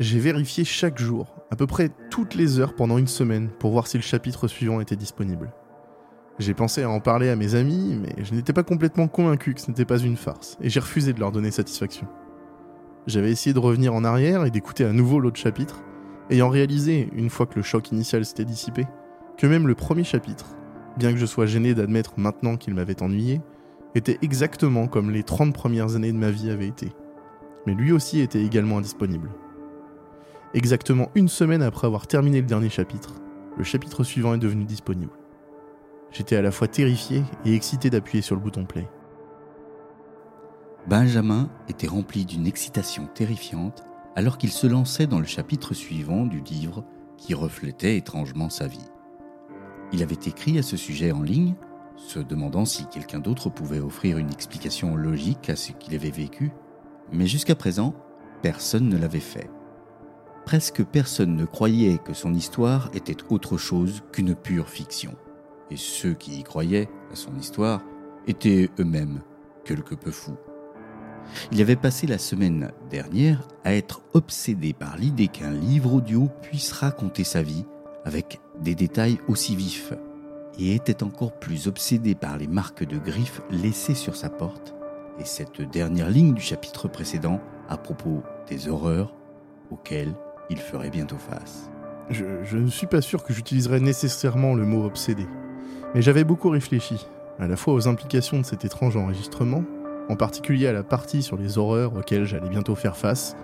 J'ai vérifié chaque jour, à peu près toutes les heures pendant une semaine, pour voir si le chapitre suivant était disponible. J'ai pensé à en parler à mes amis, mais je n'étais pas complètement convaincu que ce n'était pas une farce, et j'ai refusé de leur donner satisfaction. J'avais essayé de revenir en arrière et d'écouter à nouveau l'autre chapitre, ayant réalisé, une fois que le choc initial s'était dissipé, que même le premier chapitre, bien que je sois gêné d'admettre maintenant qu'il m'avait ennuyé, était exactement comme les 30 premières années de ma vie avaient été. Mais lui aussi était également indisponible. Exactement une semaine après avoir terminé le dernier chapitre, le chapitre suivant est devenu disponible. J'étais à la fois terrifié et excité d'appuyer sur le bouton play. Benjamin était rempli d'une excitation terrifiante alors qu'il se lançait dans le chapitre suivant du livre qui reflétait étrangement sa vie. Il avait écrit à ce sujet en ligne, se demandant si quelqu'un d'autre pouvait offrir une explication logique à ce qu'il avait vécu, mais jusqu'à présent, personne ne l'avait fait. Presque personne ne croyait que son histoire était autre chose qu'une pure fiction. Et ceux qui y croyaient à son histoire étaient eux-mêmes quelque peu fous. Il avait passé la semaine dernière à être obsédé par l'idée qu'un livre audio puisse raconter sa vie avec des détails aussi vifs, et était encore plus obsédé par les marques de griffes laissées sur sa porte, et cette dernière ligne du chapitre précédent à propos des horreurs auxquelles il ferait bientôt face. Je, ne suis pas sûr que j'utiliserais nécessairement le mot obsédé, mais j'avais beaucoup réfléchi, à la fois aux implications de cet étrange enregistrement, en particulier à la partie sur les horreurs auxquelles j'allais bientôt faire face,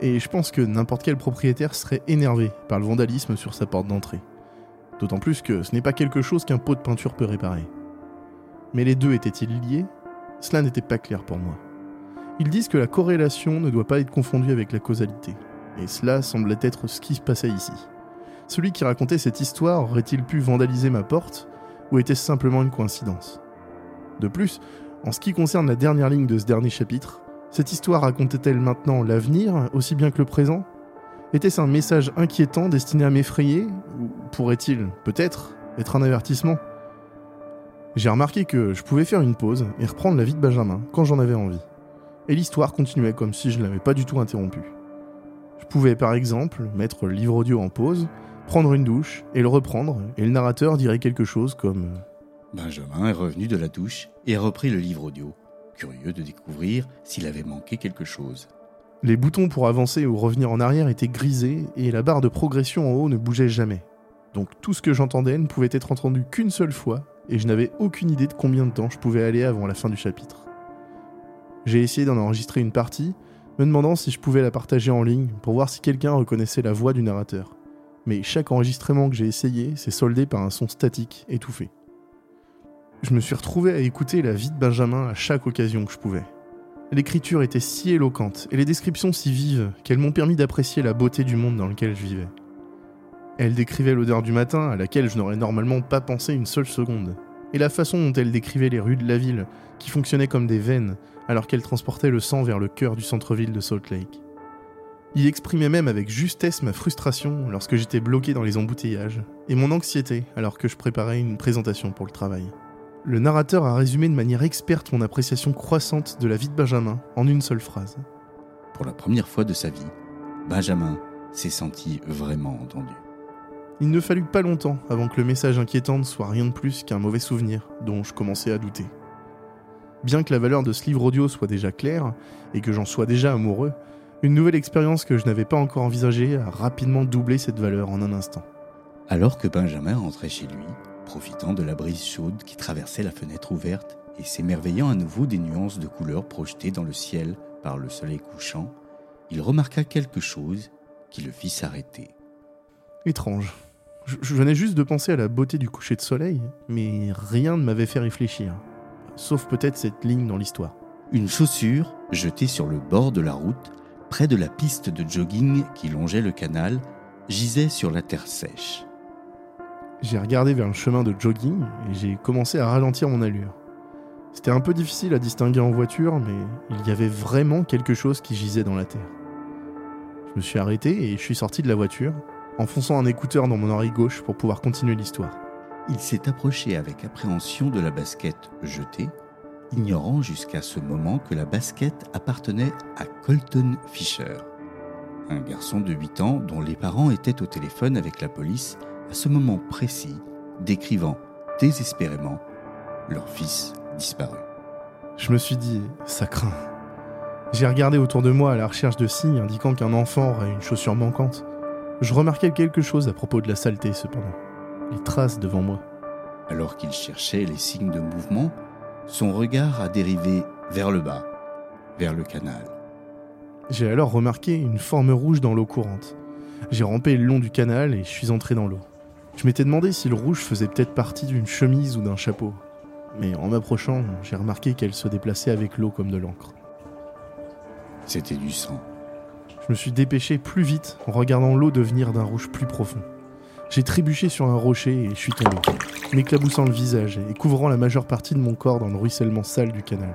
et je pense que n'importe quel propriétaire serait énervé par le vandalisme sur sa porte d'entrée. D'autant plus que ce n'est pas quelque chose qu'un pot de peinture peut réparer. Mais les deux étaient-ils liés? Cela n'était pas clair pour moi. Ils disent que la corrélation ne doit pas être confondue avec la causalité, et cela semblait être ce qui se passait ici. Celui qui racontait cette histoire aurait-il pu vandaliser ma porte, ou était-ce simplement une coïncidence? De plus, en ce qui concerne la dernière ligne de ce dernier chapitre, cette histoire racontait-elle maintenant l'avenir aussi bien que le présent? Était-ce un message inquiétant destiné à m'effrayer Ou pourrait-il, peut-être, être un avertissement? J'ai remarqué que je pouvais faire une pause et reprendre la vie de Benjamin quand j'en avais envie. Et l'histoire continuait comme si je ne l'avais pas du tout interrompue. Je pouvais par exemple mettre le livre audio en pause, prendre une douche et le reprendre, et le narrateur dirait quelque chose comme Benjamin est revenu de la douche et a repris le livre audio, curieux de découvrir s'il avait manqué quelque chose. Les boutons pour avancer ou revenir en arrière étaient grisés et la barre de progression en haut ne bougeait jamais. Donc tout ce que j'entendais ne pouvait être entendu qu'une seule fois et je n'avais aucune idée de combien de temps je pouvais aller avant la fin du chapitre. J'ai essayé d'en enregistrer une partie, me demandant si je pouvais la partager en ligne pour voir si quelqu'un reconnaissait la voix du narrateur. Mais chaque enregistrement que j'ai essayé s'est soldé par un son statique, étouffé. Je me suis retrouvé à écouter la vie de Benjamin à chaque occasion que je pouvais. L'écriture était si éloquente et les descriptions si vives qu'elles m'ont permis d'apprécier la beauté du monde dans lequel je vivais. Elle décrivait l'odeur du matin à laquelle je n'aurais normalement pas pensé une seule seconde, et la façon dont elle décrivait les rues de la ville, qui fonctionnaient comme des veines alors qu'elle transportait le sang vers le cœur du centre-ville de Salt Lake. Il exprimait même avec justesse ma frustration lorsque j'étais bloqué dans les embouteillages, et mon anxiété alors que je préparais une présentation pour le travail. Le narrateur a résumé de manière experte mon appréciation croissante de la vie de Benjamin en une seule phrase. Pour la première fois de sa vie, Benjamin s'est senti vraiment entendu. Il ne fallut pas longtemps avant que le message inquiétant ne soit rien de plus qu'un mauvais souvenir dont je commençais à douter. Bien que la valeur de ce livre audio soit déjà claire et que j'en sois déjà amoureux, une nouvelle expérience que je n'avais pas encore envisagée a rapidement doublé cette valeur en un instant. Alors que Benjamin rentrait chez lui, profitant de la brise chaude qui traversait la fenêtre ouverte et s'émerveillant à nouveau des nuances de couleurs projetées dans le ciel par le soleil couchant, il remarqua quelque chose qui le fit s'arrêter. Étrange. Je venais juste de penser à la beauté du coucher de soleil, mais rien ne m'avait fait réfléchir. Sauf peut-être cette ligne dans l'histoire. Une chaussure jetée sur le bord de la route, près de la piste de jogging qui longeait le canal, gisait sur la terre sèche. J'ai regardé vers le chemin de jogging et j'ai commencé à ralentir mon allure. C'était un peu difficile à distinguer en voiture, mais il y avait vraiment quelque chose qui gisait dans la terre. Je me suis arrêté et je suis sorti de la voiture, enfonçant un écouteur dans mon oreille gauche pour pouvoir continuer l'histoire. Il s'est approché avec appréhension de la basket jetée, ignorant jusqu'à ce moment que la basket appartenait à Colton Fisher, un garçon de 8 ans dont les parents étaient au téléphone avec la police à ce moment précis, décrivant désespérément leur fils disparu. Je me suis dit, ça craint. J'ai regardé autour de moi à la recherche de signes indiquant qu'un enfant aurait une chaussure manquante. Je remarquais quelque chose à propos de la saleté cependant. Les traces devant moi. Alors qu'il cherchait les signes de mouvement, son regard a dérivé vers le bas, vers le canal. J'ai alors remarqué une forme rouge dans l'eau courante. J'ai rampé le long du canal et je suis entré dans l'eau. Je m'étais demandé si le rouge faisait peut-être partie d'une chemise ou d'un chapeau. Mais en m'approchant, j'ai remarqué qu'elle se déplaçait avec l'eau comme de l'encre. C'était du sang. Je me suis dépêché plus vite en regardant l'eau devenir d'un rouge plus profond. J'ai trébuché sur un rocher et je suis tombé, m'éclaboussant le visage et couvrant la majeure partie de mon corps dans le ruissellement sale du canal.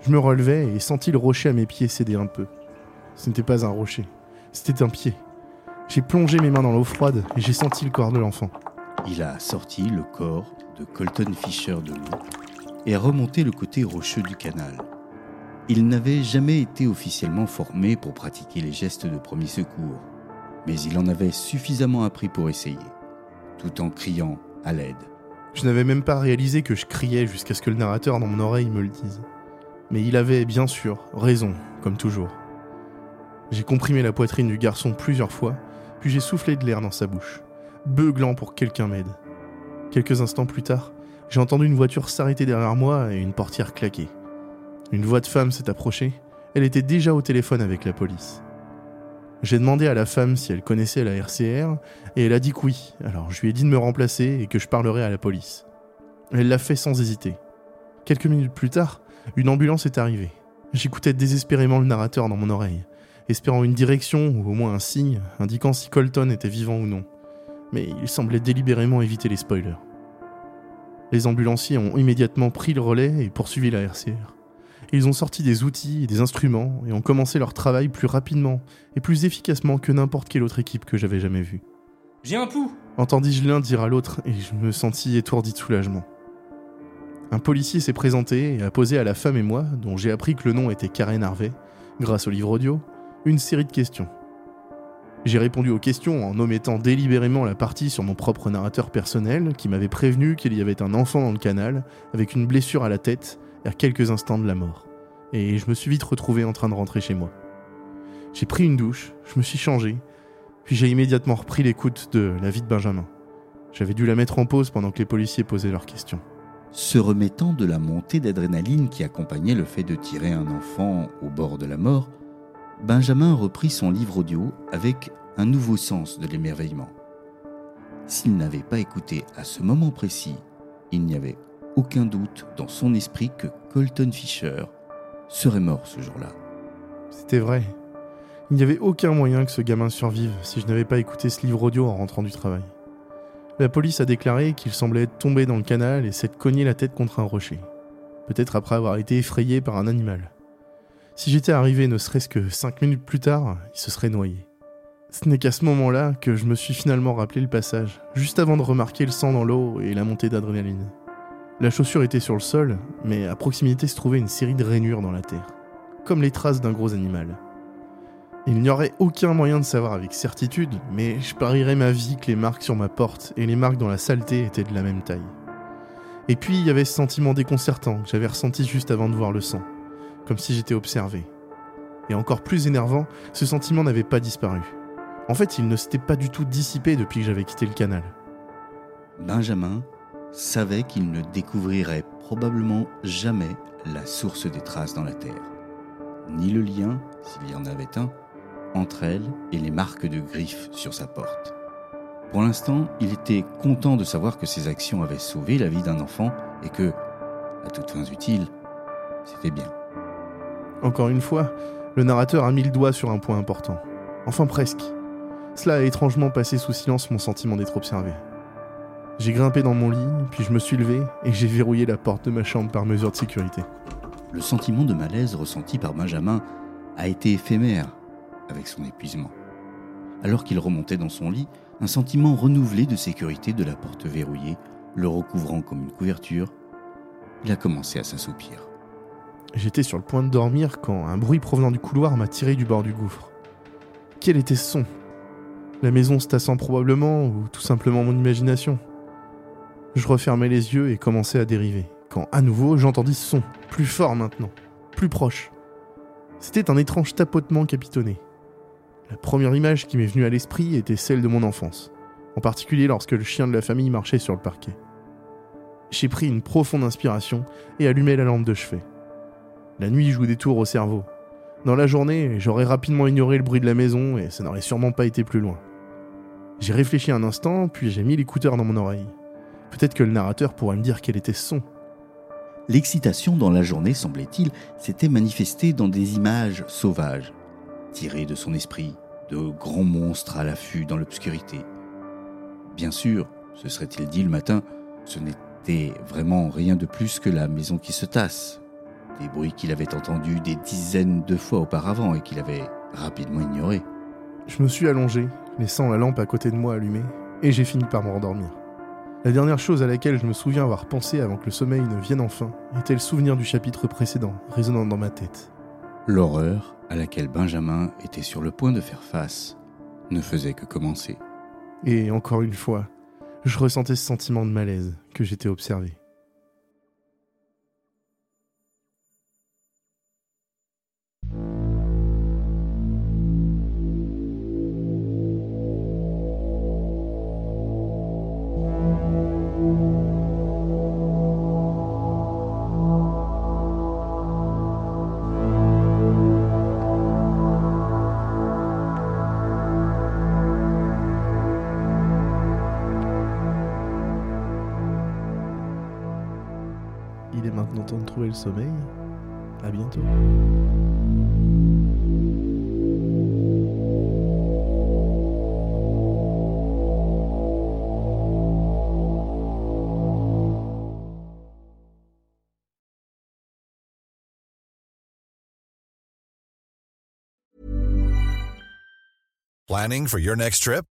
Je me relevai et sentis le rocher à mes pieds céder un peu. Ce n'était pas un rocher, c'était un pied. J'ai plongé mes mains dans l'eau froide et j'ai senti le corps de l'enfant. Il a sorti le corps de Colton Fisher de l'eau et a remonté le côté rocheux du canal. Il n'avait jamais été officiellement formé pour pratiquer les gestes de premier secours, mais il en avait suffisamment appris pour essayer, tout en criant à l'aide. Je n'avais même pas réalisé que je criais jusqu'à ce que le narrateur dans mon oreille me le dise. Mais il avait bien sûr raison, comme toujours. J'ai comprimé la poitrine du garçon plusieurs fois, puis j'ai soufflé de l'air dans sa bouche, beuglant pour que quelqu'un m'aide. Quelques instants plus tard, j'ai entendu une voiture s'arrêter derrière moi et une portière claquer. Une voix de femme s'est approchée, elle était déjà au téléphone avec la police. J'ai demandé à la femme si elle connaissait la RCR, et elle a dit que oui, alors je lui ai dit de me remplacer et que je parlerais à la police. Elle l'a fait sans hésiter. Quelques minutes plus tard, une ambulance est arrivée. J'écoutais désespérément le narrateur dans mon oreille, espérant une direction ou au moins un signe indiquant si Colton était vivant ou non. Mais il semblait délibérément éviter les spoilers. Les ambulanciers ont immédiatement pris le relais et poursuivi la RCR. Ils ont sorti des outils et des instruments et ont commencé leur travail plus rapidement et plus efficacement que n'importe quelle autre équipe que j'avais jamais vue. J'ai un pouls Entendis-je l'un dire à l'autre et je me sentis étourdi de soulagement. Un policier s'est présenté et a posé à la femme et moi, dont j'ai appris que le nom était Karen Harvey, grâce au livre audio, une série de questions. J'ai répondu aux questions en omettant délibérément la partie sur mon propre narrateur personnel qui m'avait prévenu qu'il y avait un enfant dans le canal avec une blessure à la tête quelques instants de la mort. Et je me suis vite retrouvé en train de rentrer chez moi. J'ai pris une douche, je me suis changé, puis j'ai immédiatement repris l'écoute de la vie de Benjamin. J'avais dû la mettre en pause pendant que les policiers posaient leurs questions. Se remettant de la montée d'adrénaline qui accompagnait le fait de tirer un enfant au bord de la mort, Benjamin reprit son livre audio avec un nouveau sens de l'émerveillement. S'il n'avait pas écouté à ce moment précis, il n'y avait aucun doute dans son esprit que Colton Fisher serait mort ce jour-là. C'était vrai. Il n'y avait aucun moyen que ce gamin survive si je n'avais pas écouté ce livre audio en rentrant du travail. La police a déclaré qu'il semblait être tombé dans le canal et s'être cogné la tête contre un rocher. Peut-être après avoir été effrayé par un animal. Si j'étais arrivé ne serait-ce que cinq minutes plus tard, il se serait noyé. Ce n'est qu'à ce moment-là que je me suis finalement rappelé le passage, juste avant de remarquer le sang dans l'eau et la montée d'adrénaline. La chaussure était sur le sol, mais à proximité se trouvait une série de rainures dans la terre, comme les traces d'un gros animal. Il n'y aurait aucun moyen de savoir avec certitude, mais je parierais ma vie que les marques sur ma porte et les marques dans la saleté étaient de la même taille. Et puis il y avait ce sentiment déconcertant que j'avais ressenti juste avant de voir le sang, comme si j'étais observé. Et encore plus énervant, ce sentiment n'avait pas disparu. En fait, il ne s'était pas du tout dissipé depuis que j'avais quitté le canal. Benjamin savait qu'il ne découvrirait probablement jamais la source des traces dans la terre, ni le lien, s'il y en avait un, entre elles et les marques de griffes sur sa porte. Pour l'instant, il était content de savoir que ses actions avaient sauvé la vie d'un enfant et que, à toutes fins utiles, c'était bien. Encore une fois, le narrateur a mis le doigt sur un point important. Enfin presque. Cela a étrangement passé sous silence mon sentiment d'être observé. J'ai grimpé dans mon lit, puis je me suis levé et j'ai verrouillé la porte de ma chambre par mesure de sécurité. Le sentiment de malaise ressenti par Benjamin a été éphémère avec son épuisement. Alors qu'il remontait dans son lit, un sentiment renouvelé de sécurité de la porte verrouillée, le recouvrant comme une couverture, il a commencé à s'assoupir. J'étais sur le point de dormir quand un bruit provenant du couloir m'a tiré du bord du gouffre. Quel était ce son? La maison se tassant probablement, ou tout simplement mon imagination? Je refermais les yeux et commençais à dériver, quand à nouveau j'entendis ce son, plus fort maintenant, plus proche. C'était un étrange tapotement capitonné. La première image qui m'est venue à l'esprit était celle de mon enfance, en particulier lorsque le chien de la famille marchait sur le parquet. J'ai pris une profonde inspiration et allumé la lampe de chevet. La nuit joue des tours au cerveau. Dans la journée, j'aurais rapidement ignoré le bruit de la maison et ça n'aurait sûrement pas été plus loin. J'ai réfléchi un instant, puis j'ai mis l'écouteur dans mon oreille. Peut-être que le narrateur pourrait me dire quel était son. L'excitation dans la journée, semblait-il, s'était manifestée dans des images sauvages, tirées de son esprit, de grands monstres à l'affût dans l'obscurité. Bien sûr, se serait-il dit le matin, ce n'était vraiment rien de plus que la maison qui se tasse, des bruits qu'il avait entendus des dizaines de fois auparavant et qu'il avait rapidement ignorés. Je me suis allongé, laissant la lampe à côté de moi allumée, et j'ai fini par me rendormir. La dernière chose à laquelle je me souviens avoir pensé avant que le sommeil ne vienne enfin était le souvenir du chapitre précédent, résonnant dans ma tête. L'horreur à laquelle Benjamin était sur le point de faire face ne faisait que commencer. Et encore une fois, je ressentais ce sentiment de malaise que j'étais observé. Il est maintenant temps de trouver le sommeil. À bientôt. Planning for your next trip?